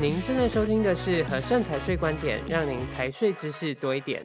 您正在收听的是和盛财税观点，让您财税知识多一点。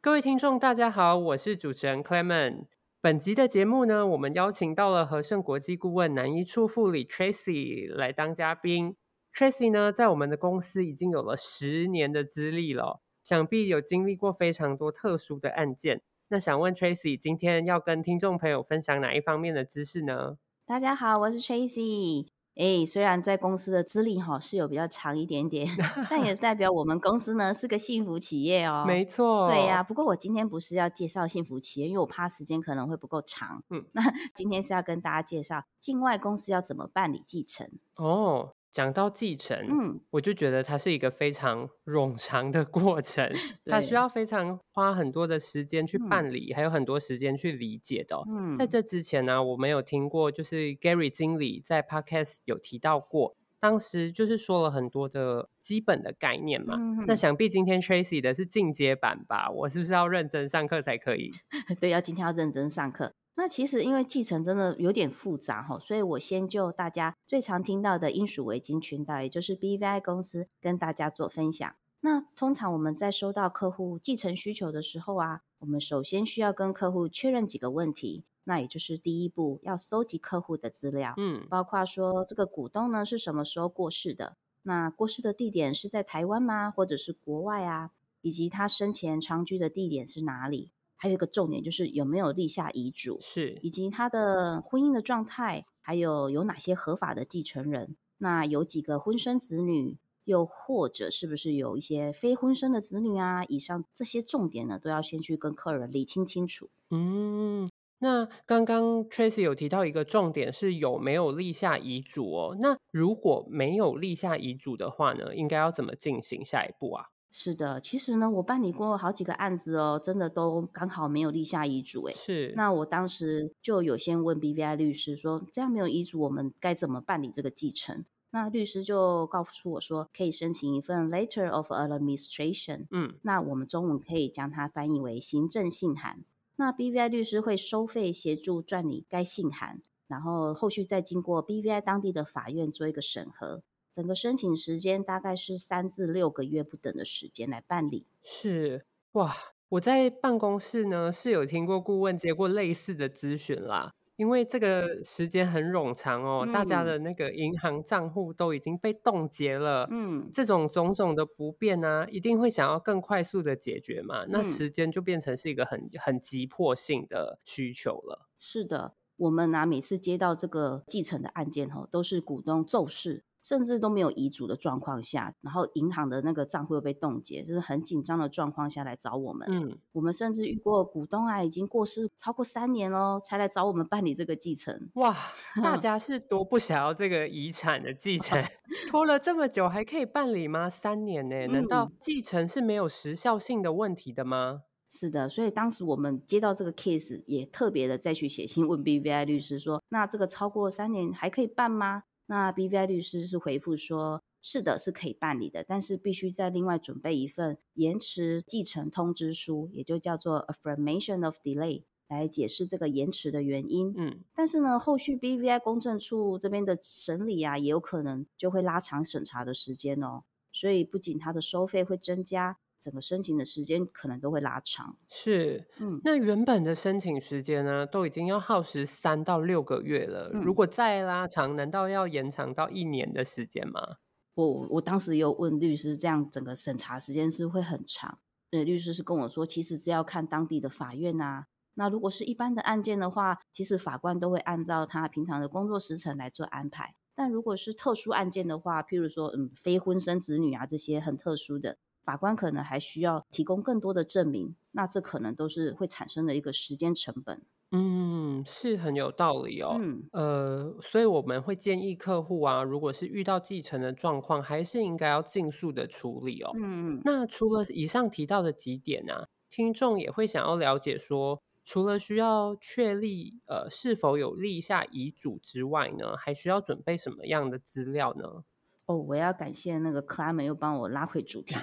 各位听众，大家好，我是主持人 Clement。本集的节目呢，我们邀请到了和盛国际顾问南一处副理 Tracy 来当嘉宾。Tracy 呢，在我们的公司已经有了十年的资历了，想必有经历过非常多特殊的案件。那想问 Tracy，今天要跟听众朋友分享哪一方面的知识呢？大家好，我是 Tracy。哎，虽然在公司的资历哈是有比较长一点点，但也是代表我们公司呢是个幸福企业哦。没错，对呀、啊。不过我今天不是要介绍幸福企业，因为我怕时间可能会不够长。嗯，那今天是要跟大家介绍境外公司要怎么办理继承哦。讲到继承，嗯，我就觉得它是一个非常 冗长的过程，它需要非常花很多的时间去办理，嗯、还有很多时间去理解的、哦。嗯，在这之前呢、啊，我没有听过，就是 Gary 经理在 Podcast 有提到过，当时就是说了很多的基本的概念嘛。嗯、那想必今天 Tracy 的是进阶版吧？我是不是要认真上课才可以？对，要今天要认真上课。那其实因为继承真的有点复杂哈，所以我先就大家最常听到的英属维京群岛，也就是 BVI 公司，跟大家做分享。那通常我们在收到客户继承需求的时候啊，我们首先需要跟客户确认几个问题。那也就是第一步，要搜集客户的资料，嗯，包括说这个股东呢是什么时候过世的，那过世的地点是在台湾吗，或者是国外啊，以及他生前常居的地点是哪里？还有一个重点就是有没有立下遗嘱，是以及他的婚姻的状态，还有有哪些合法的继承人，那有几个婚生子女，又或者是不是有一些非婚生的子女啊？以上这些重点呢，都要先去跟客人理清清楚。嗯。那刚刚 Tracy 有提到一个重点是有没有立下遗嘱哦？那如果没有立下遗嘱的话呢，应该要怎么进行下一步啊？是的，其实呢，我办理过好几个案子哦，真的都刚好没有立下遗嘱诶。是，那我当时就有先问 BVI 律师说，这样没有遗嘱，我们该怎么办理这个继承？那律师就告诉我说，可以申请一份 Letter of Administration。嗯，那我们中文可以将它翻译为行政信函。那 BVI 律师会收费协助撰拟该信函，然后后续再经过 BVI 当地的法院做一个审核。整个申请时间大概是三至六个月不等的时间来办理。是哇，我在办公室呢是有听过顾问接过类似的咨询啦。因为这个时间很冗长哦，嗯、大家的那个银行账户都已经被冻结了，嗯，这种种种的不便呢、啊，一定会想要更快速的解决嘛，嗯、那时间就变成是一个很很急迫性的需求了。是的，我们呢、啊、每次接到这个继承的案件吼，都是股东骤逝。甚至都没有遗嘱的状况下，然后银行的那个账户又被冻结，就是很紧张的状况下来找我们。嗯，我们甚至遇过股东啊，已经过世超过三年喽，才来找我们办理这个继承。哇，大家是 多不想要这个遗产的继承，拖了这么久还可以办理吗？三年呢？难道继承是没有时效性的问题的吗？嗯，是的，所以当时我们接到这个 case，也特别的再去写信问 BVI 律师说，那这个超过三年还可以办吗？那 BVI 律师是回复说，是的，是可以办理的，但是必须再另外准备一份延迟继承通知书，也就叫做 affirmation of delay，来解释这个延迟的原因。嗯，但是呢，后续 BVI 公证处这边的审理啊，也有可能就会拉长审查的时间哦，所以不仅它的收费会增加。整个申请的时间可能都会拉长，是，嗯，那原本的申请时间呢，都已经要耗时三到六个月了，嗯，如果再拉长，难道要延长到一年的时间吗？我我当时有问律师，这样整个审查时间是会很长？对，律师是跟我说，其实只要看当地的法院啊，那如果是一般的案件的话，其实法官都会按照他平常的工作时程来做安排，但如果是特殊案件的话，譬如说，嗯，非婚生子女啊这些很特殊的。法官可能还需要提供更多的证明，那这可能都是会产生的一个时间成本。嗯，是很有道理哦。嗯，呃，所以我们会建议客户啊，如果是遇到继承的状况，还是应该要尽速的处理哦。嗯嗯，那除了以上提到的几点啊，听众也会想要了解说，除了需要确立呃是否有立下遗嘱之外呢，还需要准备什么样的资料呢？哦，我要感谢那个克拉门又帮我拉回主题，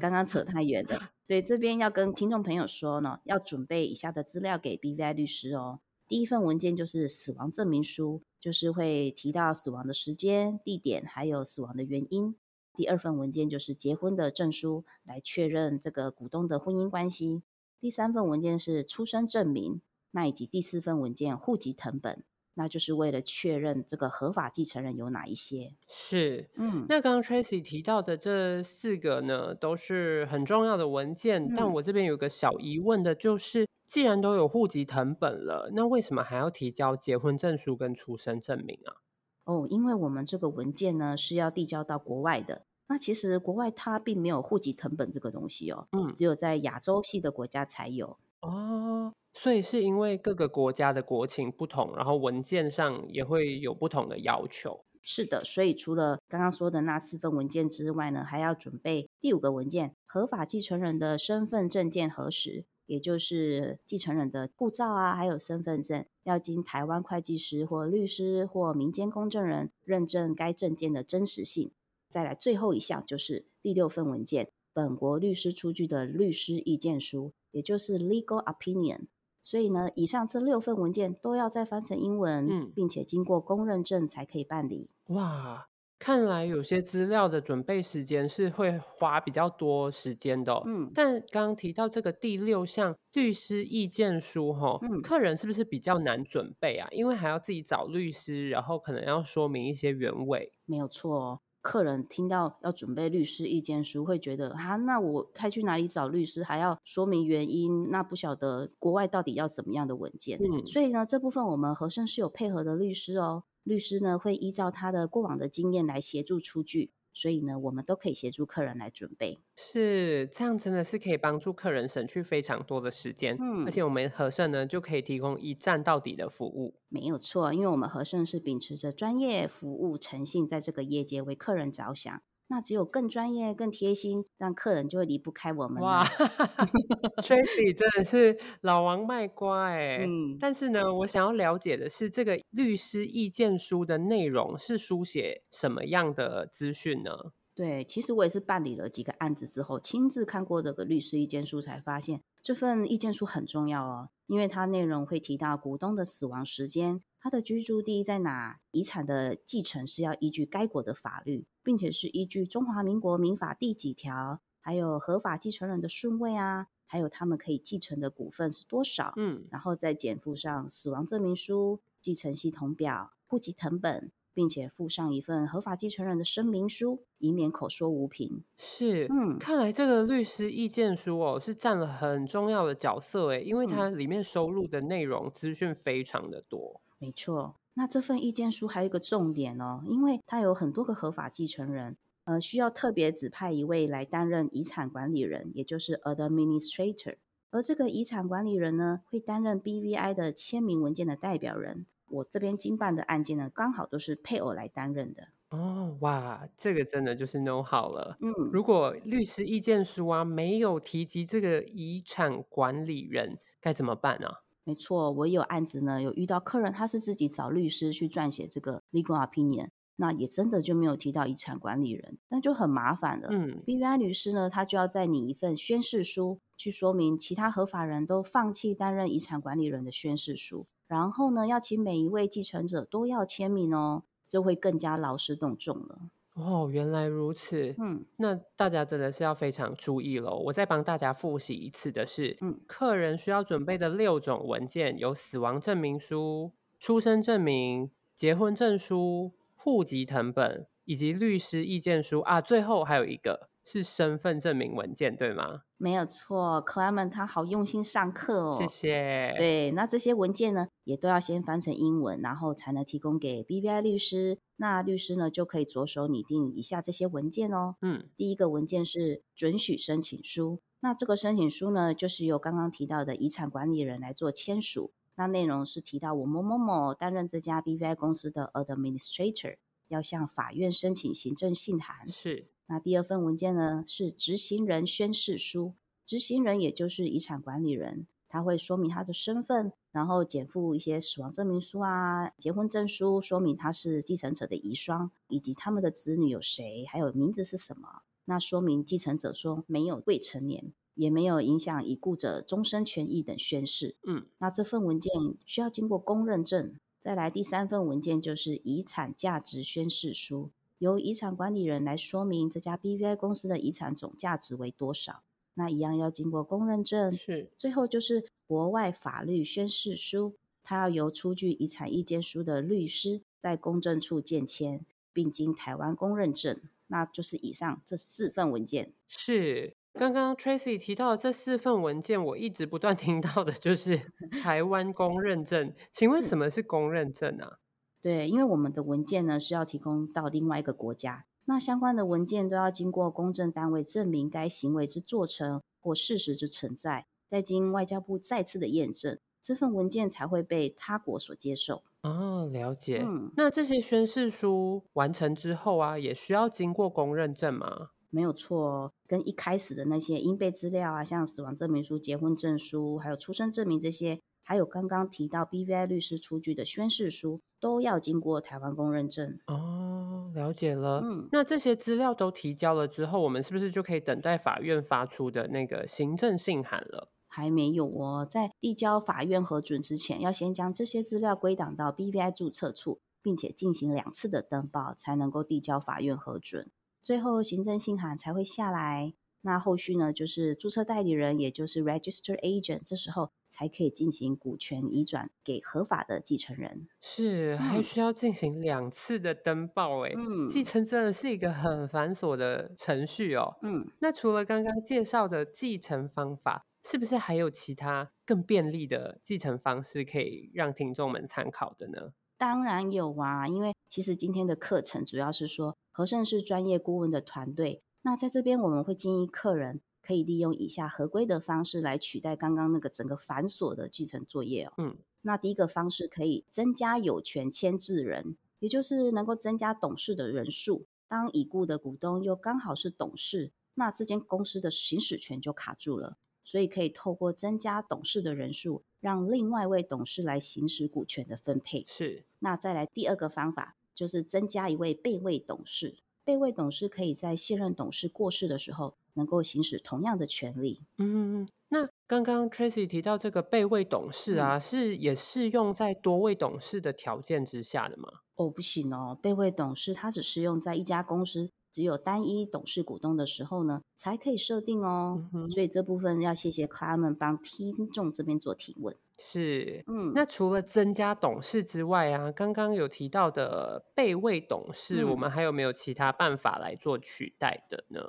刚刚扯 太远了。对，这边要跟听众朋友说呢，要准备以下的资料给 BVI 律师哦。第一份文件就是死亡证明书，就是会提到死亡的时间、地点，还有死亡的原因。第二份文件就是结婚的证书，来确认这个股东的婚姻关系。第三份文件是出生证明，那以及第四份文件户籍成本。那就是为了确认这个合法继承人有哪一些。是，嗯，那刚刚 Tracy 提到的这四个呢，都是很重要的文件。嗯，但我这边有个小疑问的，就是既然都有户籍成本了，那为什么还要提交结婚证书跟出生证明啊？哦，因为我们这个文件呢是要递交到国外的。那其实国外它并没有户籍成本这个东西哦，嗯，只有在亚洲系的国家才有。哦。所以是因为各个国家的国情不同，然后文件上也会有不同的要求。是的，所以除了刚刚说的那四份文件之外呢，还要准备第五个文件：合法继承人的身份证件核实，也就是继承人的护照啊，还有身份证，要经台湾会计师或律师或民间公证人认证该证件的真实性。再来最后一项就是第六份文件：本国律师出具的律师意见书，也就是 legal opinion。所以呢，以上这六份文件都要再翻成英文，嗯，并且经过公认证才可以办理。哇，看来有些资料的准备时间是会花比较多时间的哦。嗯，但刚刚提到这个第六项律师意见书，哈，嗯，客人是不是比较难准备啊？因为还要自己找律师，然后可能要说明一些原委。没有错哦。客人听到要准备律师意见书，会觉得啊，那我该去哪里找律师？还要说明原因，那不晓得国外到底要怎么样的文件。嗯，所以呢，这部分我们和盛是有配合的律师哦。律师呢会依照他的过往的经验来协助出具。所以呢，我们都可以协助客人来准备，是这样，真的是可以帮助客人省去非常多的时间。嗯，而且我们和盛呢就可以提供一站到底的服务，没有错，因为我们和盛是秉持着专业、服务、诚信，在这个业界为客人着想。那只有更专业、更贴心，让客人就会离不开我们。哇，Tracy 真的是老王卖瓜哎。嗯，但是呢，我想要了解的是，这个律师意见书的内容是书写什么样的资讯呢？对，其实我也是办理了几个案子之后，亲自看过这个律师意见书，才发现这份意见书很重要哦，因为它内容会提到股东的死亡时间。他的居住地在哪？遗产的继承是要依据该国的法律，并且是依据中华民国民法第几条，还有合法继承人的顺位啊，还有他们可以继承的股份是多少，嗯，然后再减附上死亡证明书、继承系统表、户籍成本。并且附上一份合法继承人的声明书，以免口说无凭。是，嗯，看来这个律师意见书哦，是占了很重要的角色诶，因为它里面收录的内容资讯非常的多。没错，那这份意见书还有一个重点哦，因为它有很多个合法继承人，呃，需要特别指派一位来担任遗产管理人，也就是 administrator。而这个遗产管理人呢，会担任 BVI 的签名文件的代表人。我这边经办的案件呢，刚好都是配偶来担任的。哦，哇，这个真的就是 know 好了。嗯，如果律师意见书啊没有提及这个遗产管理人，该怎么办啊？没错，我有案子呢，有遇到客人，他是自己找律师去撰写这个 legal opinion，那也真的就没有提到遗产管理人，那就很麻烦了。嗯，BVI 律师呢，他就要再拟一份宣誓书，去说明其他合法人都放弃担任遗产管理人的宣誓书。然后呢，要请每一位继承者都要签名哦，就会更加劳师动众了。哦，原来如此。嗯，那大家真的是要非常注意喽。我再帮大家复习一次的是，嗯，客人需要准备的六种文件有死亡证明书、出生证明、结婚证书、户籍謄本以及律师意见书啊。最后还有一个是身份证明文件，对吗？没有错，Clement 他好用心上课哦，谢谢。对，那这些文件呢，也都要先翻成英文，然后才能提供给 BVI 律师。那律师呢，就可以着手拟定以下这些文件哦。嗯，第一个文件是准许申请书，那这个申请书呢，就是由刚刚提到的遗产管理人来做签署。那内容是提到我某某某担任这家 BVI 公司的 Administrator，要向法院申请行政信函。是。那第二份文件呢，是执行人宣誓书，执行人也就是遗产管理人，他会说明他的身份，然后减负一些死亡证明书啊、结婚证书，说明他是继承者的遗孀，以及他们的子女有谁，还有名字是什么。那说明继承者说没有未成年，也没有影响已故者终身权益等宣誓。嗯，那这份文件需要经过公认证。再来第三份文件就是遗产价值宣誓书。由遗产管理人来说明这家 BVI 公司的遗产总价值为多少。那一样要经过公认证。是。最后就是国外法律宣誓书，它要由出具遗产意见书的律师在公证处见签，并经台湾公认证。那就是以上这四份文件。是。刚刚 Tracy 提到的这四份文件，我一直不断 听到的就是台湾公认证。请问什么是公认证啊？对，因为我们的文件呢是要提供到另外一个国家，那相关的文件都要经过公证单位证明该行为之做成或事实之存在，再经外交部再次的验证，这份文件才会被他国所接受。哦，了解。嗯，那这些宣誓书完成之后啊，也需要经过公认证吗？没有错哦，跟一开始的那些应备资料啊，像死亡证明书、结婚证书，还有出生证明这些，还有刚刚提到 BVI 律师出具的宣誓书，都要经过台湾公认证。哦，了解了。嗯，那这些资料都提交了之后，我们是不是就可以等待法院发出的那个行政信函了？还没有哦，在递交法院核准之前，要先将这些资料归档到 BVI 注册处，并且进行两次的登报，才能够递交法院核准。最后行政信函才会下来，那后续呢，就是注册代理人，也就是 Register Agent，这时候才可以进行股权移转给合法的继承人。是，还需要进行两次的登报，哎，嗯，继承真的是一个很繁琐的程序哦。嗯，那除了刚刚介绍的继承方法，是不是还有其他更便利的继承方式可以让听众们参考的呢？当然有啊，因为其实今天的课程主要是说和盛是专业顾问的团队。那在这边我们会建议客人可以利用以下合规的方式来取代刚刚那个整个繁琐的继承作业哦。嗯，那第一个方式可以增加有权签字人，也就是能够增加董事的人数。当已故的股东又刚好是董事，那这间公司的行使权就卡住了。所以可以透过增加董事的人数，让另外一位董事来行使股权的分配。是。那再来第二个方法，就是增加一位备位董事。备位董事可以在现任董事过世的时候，能够行使同样的权利。嗯，那刚刚 Tracy 提到这个被位董事啊，嗯、是也适用在多位董事的条件之下的吗？哦，不行哦，被位董事它只适用在一家公司。只有单一董事股东的时候呢，才可以设定哦。嗯。所以这部分要谢谢 Clement 帮听众这边做提问。是，嗯，那除了增加董事之外啊，刚刚有提到的备位董事，嗯，我们还有没有其他办法来做取代的呢？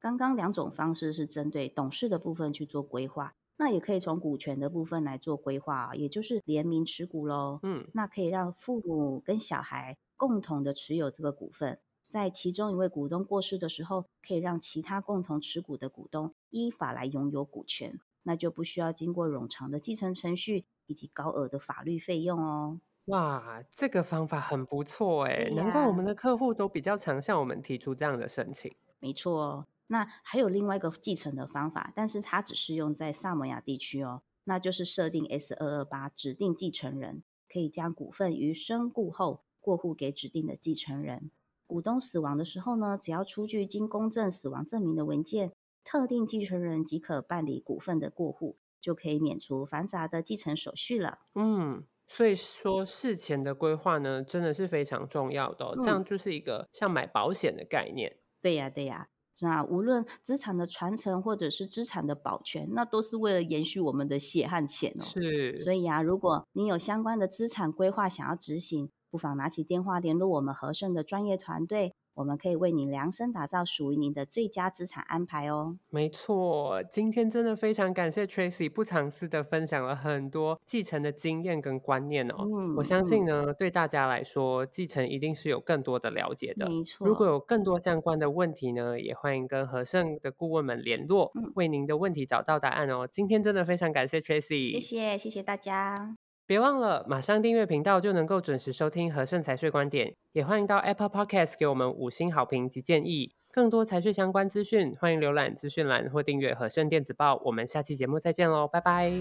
刚刚两种方式是针对董事的部分去做规划，那也可以从股权的部分来做规划，也就是联名持股喽。嗯，那可以让父母跟小孩共同的持有这个股份。在其中一位股东过世的时候，可以让其他共同持股的股东依法来拥有股权，那就不需要经过冗长的继承程序以及高额的法律费用哦。哇，这个方法很不错哎，难怪我们的客户都比较常向我们提出这样的申请。没错哦，那还有另外一个继承的方法，但是它只适用在萨摩亚地区哦，那就是设定 S 二二八指定继承人，可以将股份于身故后过户给指定的继承人。股东死亡的时候呢，只要出具经公证死亡证明的文件，特定继承人即可办理股份的过户，就可以免除繁杂的继承手续了。嗯，所以说事前的规划呢，真的是非常重要的这样就是一个像买保险的概念。对呀，对呀。那无论资产的传承或者是资产的保全，那都是为了延续我们的血和钱哦。是。所以啊，如果你有相关的资产规划想要执行，不妨拿起电话联络我们和盛的专业团队，我们可以为您量身打造属于您的最佳资产安排哦。没错，今天真的非常感谢 Tracy 不藏私的分享了很多继承的经验跟观念哦。嗯，我相信呢，嗯，对大家来说，继承一定是有更多的了解的。没错，如果有更多相关的问题呢，也欢迎跟和盛的顾问们联络，嗯，为您的问题找到答案哦。今天真的非常感谢 Tracy，谢谢，谢谢大家。别忘了马上订阅频道就能够准时收听和盛财税观点也欢迎到 apple podcast 给我们五星好评及建议。更多财税相关资讯欢迎浏览资讯栏或订阅和盛电子报。我们下期节目再见喽拜拜。